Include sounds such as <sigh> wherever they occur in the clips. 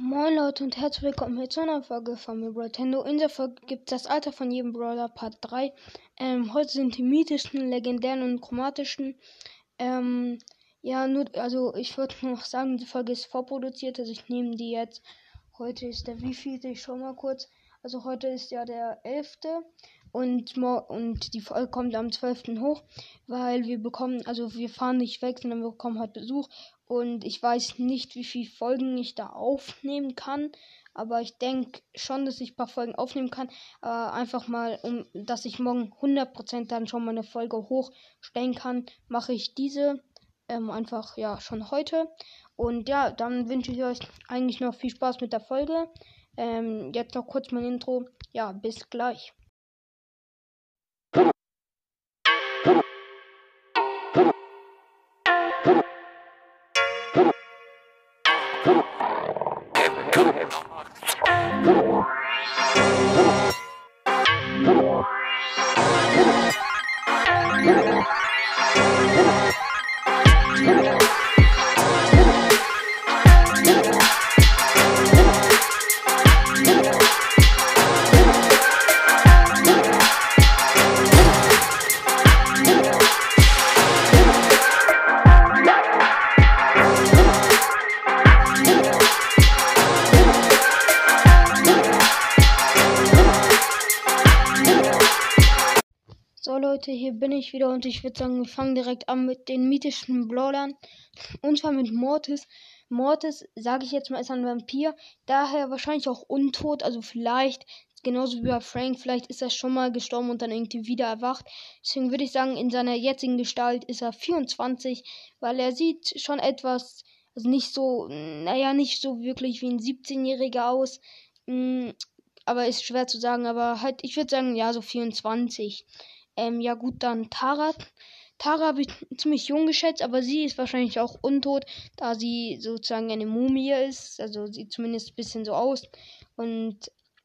Moin Leute und herzlich willkommen zu einer Folge von mir Nintendo. In der Folge gibt es das Alter von jedem Brawler Part 3. Ähm, heute sind die mythischen, legendären und chromatischen. Ähm, ja, nur, also ich würde noch sagen, die Folge ist vorproduziert, also ich nehme die jetzt. Heute ist der wievielte, ich schau mal kurz. Also heute ist ja der 11. Und, und die Folge kommt am 12. hoch, weil wir bekommen, also wir fahren nicht weg, sondern wir bekommen halt Besuch und ich weiß nicht, wie viele Folgen ich da aufnehmen kann. Aber ich denke schon, dass ich ein paar Folgen aufnehmen kann. Aber einfach mal, um dass ich morgen 100% dann schon mal eine Folge hochstellen kann, mache ich diese ähm, einfach ja schon heute. Und ja, dann wünsche ich euch eigentlich noch viel Spaß mit der Folge. Ähm, jetzt noch kurz mein Intro. Ja, bis gleich. Leute, hier bin ich wieder und ich würde sagen, wir fangen direkt an mit den mythischen Brawlern. Und zwar mit Mortis. Mortis, sage ich jetzt mal, ist ein Vampir, daher wahrscheinlich auch untot, also vielleicht, genauso wie bei Frank, vielleicht ist er schon mal gestorben und dann irgendwie wieder erwacht. Deswegen würde ich sagen, in seiner jetzigen Gestalt ist er 24, weil er sieht schon etwas, also nicht so, naja, nicht so wirklich wie ein 17-Jähriger aus. Mm, aber ist schwer zu sagen, aber halt, ich würde sagen, ja, so 24. Ähm, ja gut, dann Tara. Tara habe ich ziemlich jung geschätzt, aber sie ist wahrscheinlich auch untot, da sie sozusagen eine Mumie ist. Also sieht zumindest ein bisschen so aus. Und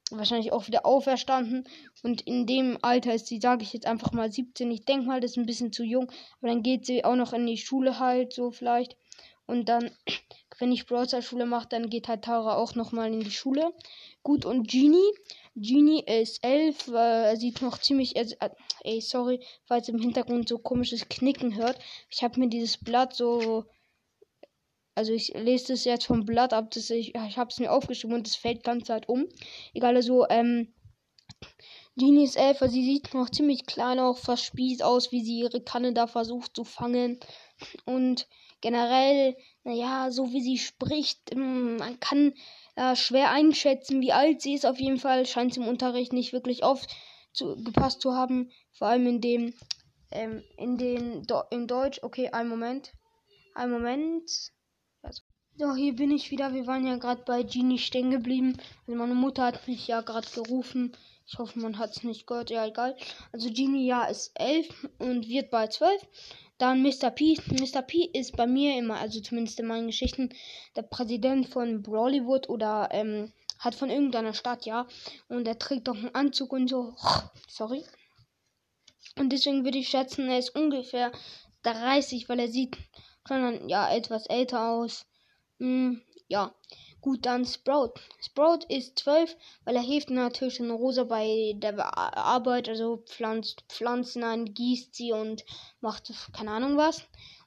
wahrscheinlich auch wieder auferstanden. Und in dem Alter ist sie, sage ich jetzt einfach mal 17. Ich denke mal, das ist ein bisschen zu jung. Aber dann geht sie auch noch in die Schule halt, so vielleicht. Und dann, wenn ich Browser Schule mache, dann geht halt Tara auch nochmal in die Schule. Gut, und Genie. Genie ist elf, äh, sieht noch ziemlich. Äh, ey, sorry, falls im Hintergrund so komisches Knicken hört. Ich habe mir dieses Blatt so. Also ich lese das jetzt vom Blatt ab, das ich, ich habe es mir aufgeschrieben und es fällt ganz halt um. Egal, also, ähm. Genie ist elf, sie sieht noch ziemlich klein, auch verspießt aus, wie sie ihre Kanne da versucht zu fangen. Und generell, naja, so wie sie spricht, mm, man kann äh, schwer einschätzen, wie alt sie ist. Auf jeden Fall scheint sie im Unterricht nicht wirklich aufgepasst zu haben. Vor allem in dem, ähm, in den, Do in Deutsch. Okay, einen Moment. Ein Moment. So, hier bin ich wieder. Wir waren ja gerade bei Genie stehen geblieben. Also meine Mutter hat mich ja gerade gerufen. Ich hoffe, man hat es nicht gehört. Ja, egal. Also Genie ja ist elf und wird bei zwölf. Dann Mr. P. Mr. P ist bei mir immer, also zumindest in meinen Geschichten, der Präsident von Brawlywood oder ähm, hat von irgendeiner Stadt, ja. Und er trägt doch einen Anzug und so. <laughs> Sorry. Und deswegen würde ich schätzen, er ist ungefähr 30, weil er sieht schon ja etwas älter aus. Hm, ja. Gut, dann Sprout. Sprout ist 12, weil er hilft natürlich in Rosa bei der Arbeit, also pflanzt Pflanzen an, gießt sie und macht keine Ahnung was.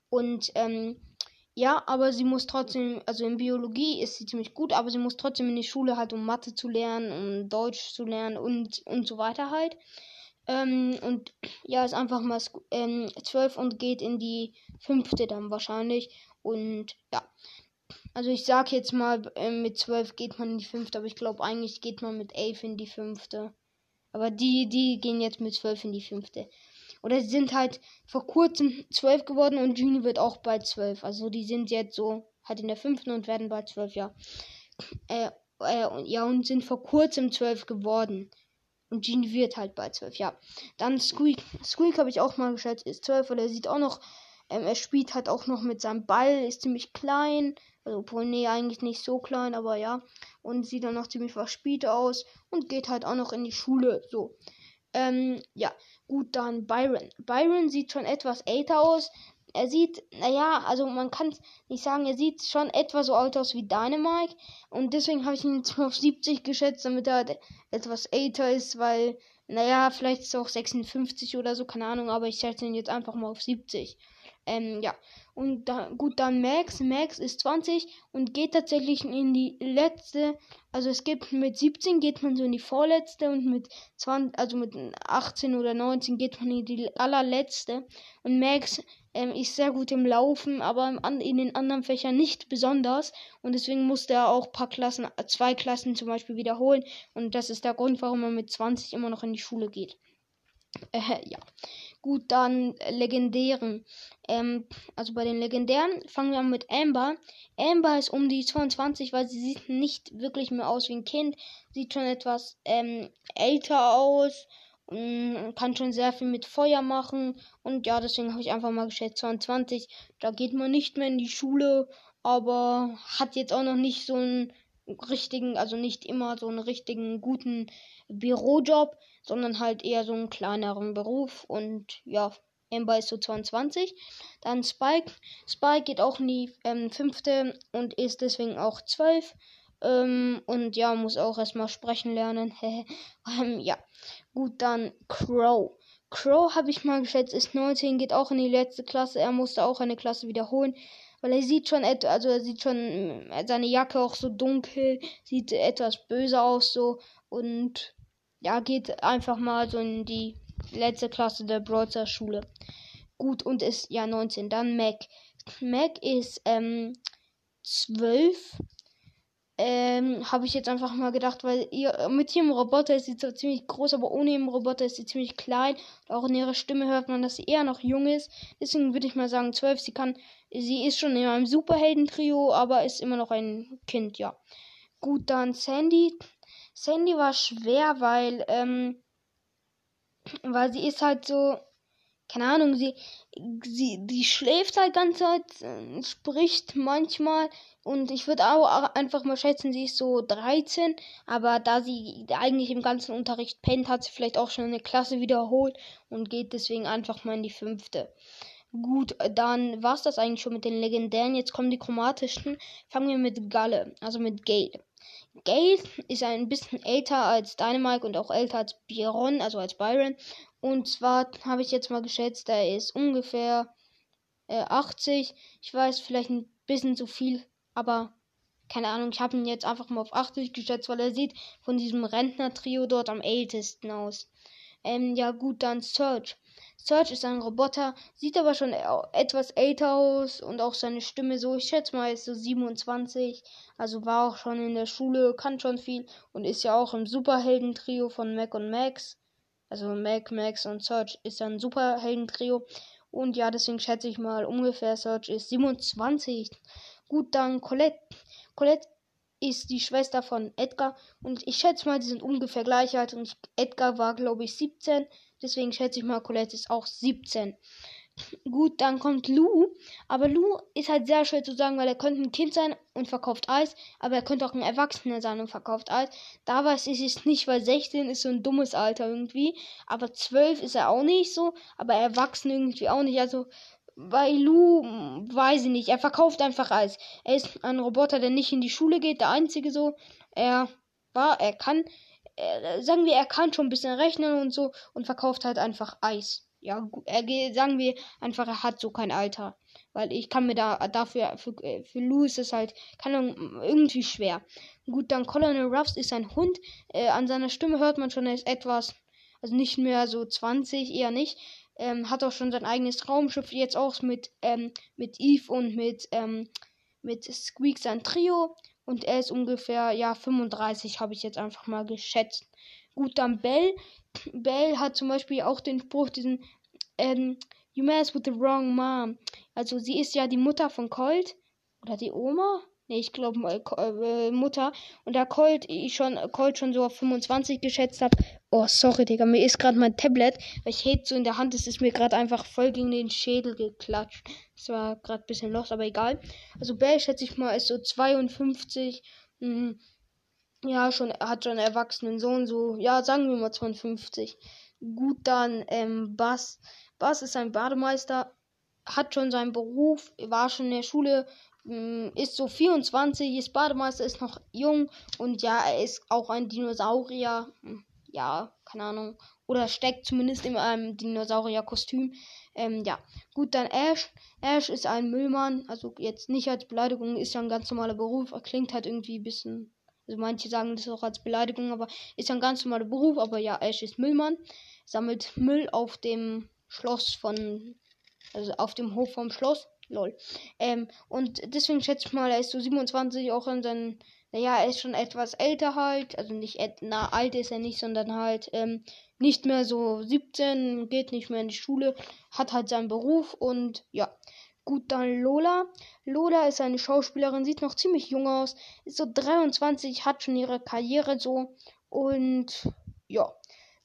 Und ähm, ja, aber sie muss trotzdem, also in Biologie ist sie ziemlich gut, aber sie muss trotzdem in die Schule halt, um Mathe zu lernen, um Deutsch zu lernen und, und so weiter halt. Ähm, und ja, ist einfach mal ähm, 12 und geht in die fünfte dann wahrscheinlich. Und ja, also ich sag jetzt mal, äh, mit 12 geht man in die fünfte, aber ich glaube eigentlich geht man mit 11 in die fünfte. Aber die, die gehen jetzt mit 12 in die fünfte. Oder sie sind halt vor kurzem 12 geworden und Juni wird auch bei 12. Also die sind jetzt so halt in der fünften und werden bei 12, ja. Äh, äh, ja, und sind vor kurzem 12 geworden. Und Genie wird halt bei 12, ja. Dann Squeak. Squeak habe ich auch mal geschätzt, ist 12, weil er sieht auch noch, ähm, er spielt halt auch noch mit seinem Ball, ist ziemlich klein. Also, nee, eigentlich nicht so klein, aber ja. Und sieht dann noch ziemlich verspielt aus und geht halt auch noch in die Schule. So. Ähm, ja. Gut, dann Byron. Byron sieht schon etwas älter aus. er sieht, naja, also man kann nicht sagen, er sieht schon etwa so alt aus wie Dynamite. Und deswegen habe ich ihn jetzt <laughs> auf 70 geschätzt, damit er halt etwas älter ist, weil, naja, vielleicht ist er auch 56 oder so, keine Ahnung, aber ich schätze ihn jetzt einfach mal auf 70. Ähm, ja. Und da, gut, dann Max. Max ist 20 und geht tatsächlich in die letzte. Also es gibt mit 17 geht man so in die vorletzte und mit 20, also mit 18 oder 19 geht man in die allerletzte. Und Max ähm, ist sehr gut im Laufen, aber in den anderen Fächern nicht besonders. Und deswegen musste er auch paar Klassen, zwei Klassen zum Beispiel wiederholen. Und das ist der Grund, warum er mit 20 immer noch in die Schule geht. Äh, ja. Gut, dann legendären. Ähm, also bei den legendären fangen wir an mit Amber. Amber ist um die 22, weil sie sieht nicht wirklich mehr aus wie ein Kind. Sieht schon etwas ähm, älter aus. Kann schon sehr viel mit Feuer machen. Und ja, deswegen habe ich einfach mal geschätzt 22. Da geht man nicht mehr in die Schule. Aber hat jetzt auch noch nicht so einen richtigen, also nicht immer so einen richtigen guten Bürojob, sondern halt eher so einen kleineren Beruf und ja, Amber ist so 22. Dann Spike. Spike geht auch in die ähm, fünfte und ist deswegen auch 12. Ähm, und ja, muss auch erstmal sprechen lernen. <laughs> ähm, ja, gut, dann Crow. Crow habe ich mal geschätzt, ist 19, geht auch in die letzte Klasse. Er musste auch eine Klasse wiederholen. Weil er sieht schon also er sieht schon äh, seine Jacke auch so dunkel, sieht etwas böse aus so und ja, geht einfach mal so in die letzte Klasse der Brawler Schule. Gut, und ist ja 19. Dann Mac. Mac ist ähm, 12. Ähm, habe ich jetzt einfach mal gedacht, weil ihr mit ihrem Roboter ist sie zwar ziemlich groß, aber ohne ihren Roboter ist sie ziemlich klein. Auch in ihrer Stimme hört man, dass sie eher noch jung ist. Deswegen würde ich mal sagen 12. Sie kann, sie ist schon in einem Superhelden-Trio, aber ist immer noch ein Kind, ja. Gut, dann Sandy. Sandy war schwer, weil, ähm, weil sie ist halt so, keine Ahnung, sie, sie, die schläft halt ganz Zeit, äh, spricht manchmal und ich würde auch einfach mal schätzen, sie ist so 13, aber da sie eigentlich im ganzen Unterricht pennt, hat sie vielleicht auch schon eine Klasse wiederholt und geht deswegen einfach mal in die fünfte. Gut, dann war's das eigentlich schon mit den legendären. Jetzt kommen die chromatischen. Fangen wir mit Galle, also mit Gale. Gale ist ein bisschen älter als Dynamite und auch älter als Byron, also als Byron. Und zwar habe ich jetzt mal geschätzt, er ist ungefähr äh, 80. Ich weiß vielleicht ein bisschen zu viel, aber keine Ahnung, ich habe ihn jetzt einfach mal auf 80 geschätzt, weil er sieht von diesem Rentner-Trio dort am ältesten aus. Ähm, ja gut, dann Search. Search ist ein Roboter, sieht aber schon etwas älter aus und auch seine Stimme so, ich schätze mal, ist so 27. Also war auch schon in der Schule, kann schon viel und ist ja auch im Superhelden-Trio von Mac und Max. Also Mac, Max und Search ist ein Superhelden-Trio. Und ja, deswegen schätze ich mal ungefähr Search ist 27. Gut, dann Colette. Colette ist die Schwester von Edgar und ich schätze mal, die sind ungefähr gleich alt und Edgar war glaube ich 17 Deswegen schätze ich mal, Colette ist auch 17. Gut, dann kommt Lou. Aber Lou ist halt sehr schwer zu sagen, weil er könnte ein Kind sein und verkauft Eis. Aber er könnte auch ein Erwachsener sein und verkauft Eis. Da weiß ich es nicht, weil 16 ist so ein dummes Alter irgendwie. Aber 12 ist er auch nicht so. Aber erwachsen irgendwie auch nicht. Also bei Lou weiß ich nicht. Er verkauft einfach Eis. Er ist ein Roboter, der nicht in die Schule geht. Der einzige so. Er war, er kann äh, sagen wir, er kann schon ein bisschen rechnen und so und verkauft halt einfach Eis. Ja, er sagen wir einfach, er hat so kein Alter. Weil ich kann mir da dafür, für, äh, für Lou ist es halt, keine irgendwie schwer. Gut, dann Colonel Ruffs ist ein Hund. Äh, an seiner Stimme hört man schon, er ist etwas, also nicht mehr so 20, eher nicht. Ähm, hat auch schon sein eigenes Raumschiff, jetzt auch mit, ähm, mit Eve und mit, ähm, mit Squeak sein Trio. Und er ist ungefähr, ja, 35 habe ich jetzt einfach mal geschätzt. Gut, dann Bell. Bell hat zum Beispiel auch den Spruch, diesen, ähm, You mess with the wrong mom. Also sie ist ja die Mutter von Colt. Oder die Oma? Ne, ich glaube äh, Mutter. Und da Colt ich schon, Colt schon so auf 25 geschätzt habe. Oh, sorry, Digga. Mir ist gerade mein Tablet, weil ich hätte so in der Hand ist, ist mir gerade einfach voll gegen den Schädel geklatscht. Das war gerade ein bisschen los, aber egal. Also Bell schätze ich mal ist so 52. Hm, ja, schon, hat schon einen erwachsenen Sohn, so, ja, sagen wir mal 52. Gut, dann, ähm, Bass. Bass ist ein Bademeister hat schon seinen Beruf, war schon in der Schule, ist so 24, ist Bademeister, ist noch jung und ja, er ist auch ein Dinosaurier. Hm, ja, keine Ahnung. Oder steckt zumindest in einem Dinosaurier-Kostüm. Ähm, ja. Gut, dann Ash. Ash ist ein Müllmann. Also jetzt nicht als Beleidigung, ist ja ein ganz normaler Beruf. Er klingt halt irgendwie ein bisschen. Also manche sagen das auch als Beleidigung, aber ist ja ein ganz normaler Beruf. Aber ja, Ash ist Müllmann. Sammelt Müll auf dem Schloss von. Also auf dem Hof vom Schloss. Lol. Ähm, und deswegen schätze ich mal, er ist so 27 auch in seinen naja, er ist schon etwas älter halt, also nicht, na, alt ist er nicht, sondern halt ähm, nicht mehr so 17, geht nicht mehr in die Schule, hat halt seinen Beruf und ja. Gut, dann Lola. Lola ist eine Schauspielerin, sieht noch ziemlich jung aus, ist so 23, hat schon ihre Karriere so und ja.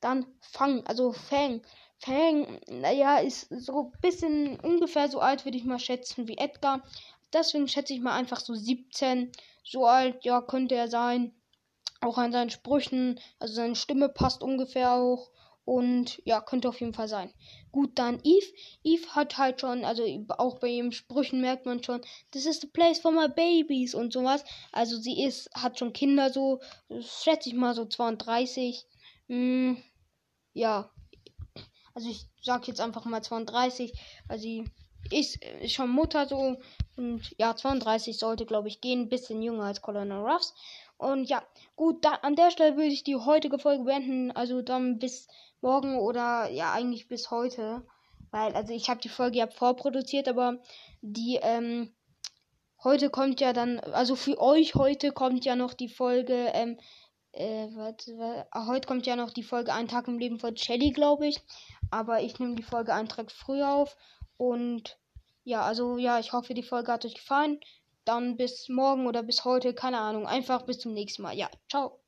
Dann Fang, also Fang. Fang, naja, ist so ein bisschen ungefähr so alt, würde ich mal schätzen, wie Edgar. Deswegen schätze ich mal einfach so 17. So alt, ja, könnte er sein. Auch an seinen Sprüchen, also seine Stimme passt ungefähr auch. Und ja, könnte auf jeden Fall sein. Gut, dann Eve. Eve hat halt schon, also auch bei ihren Sprüchen merkt man schon, this is the place for my babies und sowas. Also sie ist, hat schon Kinder so, schätze ich mal so 32. Hm, ja. Also ich sag jetzt einfach mal 32, weil sie ist, ist schon Mutter so. Und ja, 32 sollte, glaube ich, gehen. Bisschen jünger als Colonel Ruffs. Und ja, gut, da, an der Stelle würde ich die heutige Folge beenden. Also dann bis morgen oder ja, eigentlich bis heute. Weil, also ich habe die Folge ja vorproduziert, aber die, ähm, heute kommt ja dann, also für euch heute kommt ja noch die Folge, ähm, äh, warte, warte, heute kommt ja noch die Folge Ein Tag im Leben von Shelly, glaube ich. Aber ich nehme die Folge einen Tag früher auf. Und ja, also ja, ich hoffe, die Folge hat euch gefallen. Dann bis morgen oder bis heute, keine Ahnung. Einfach bis zum nächsten Mal. Ja, ciao.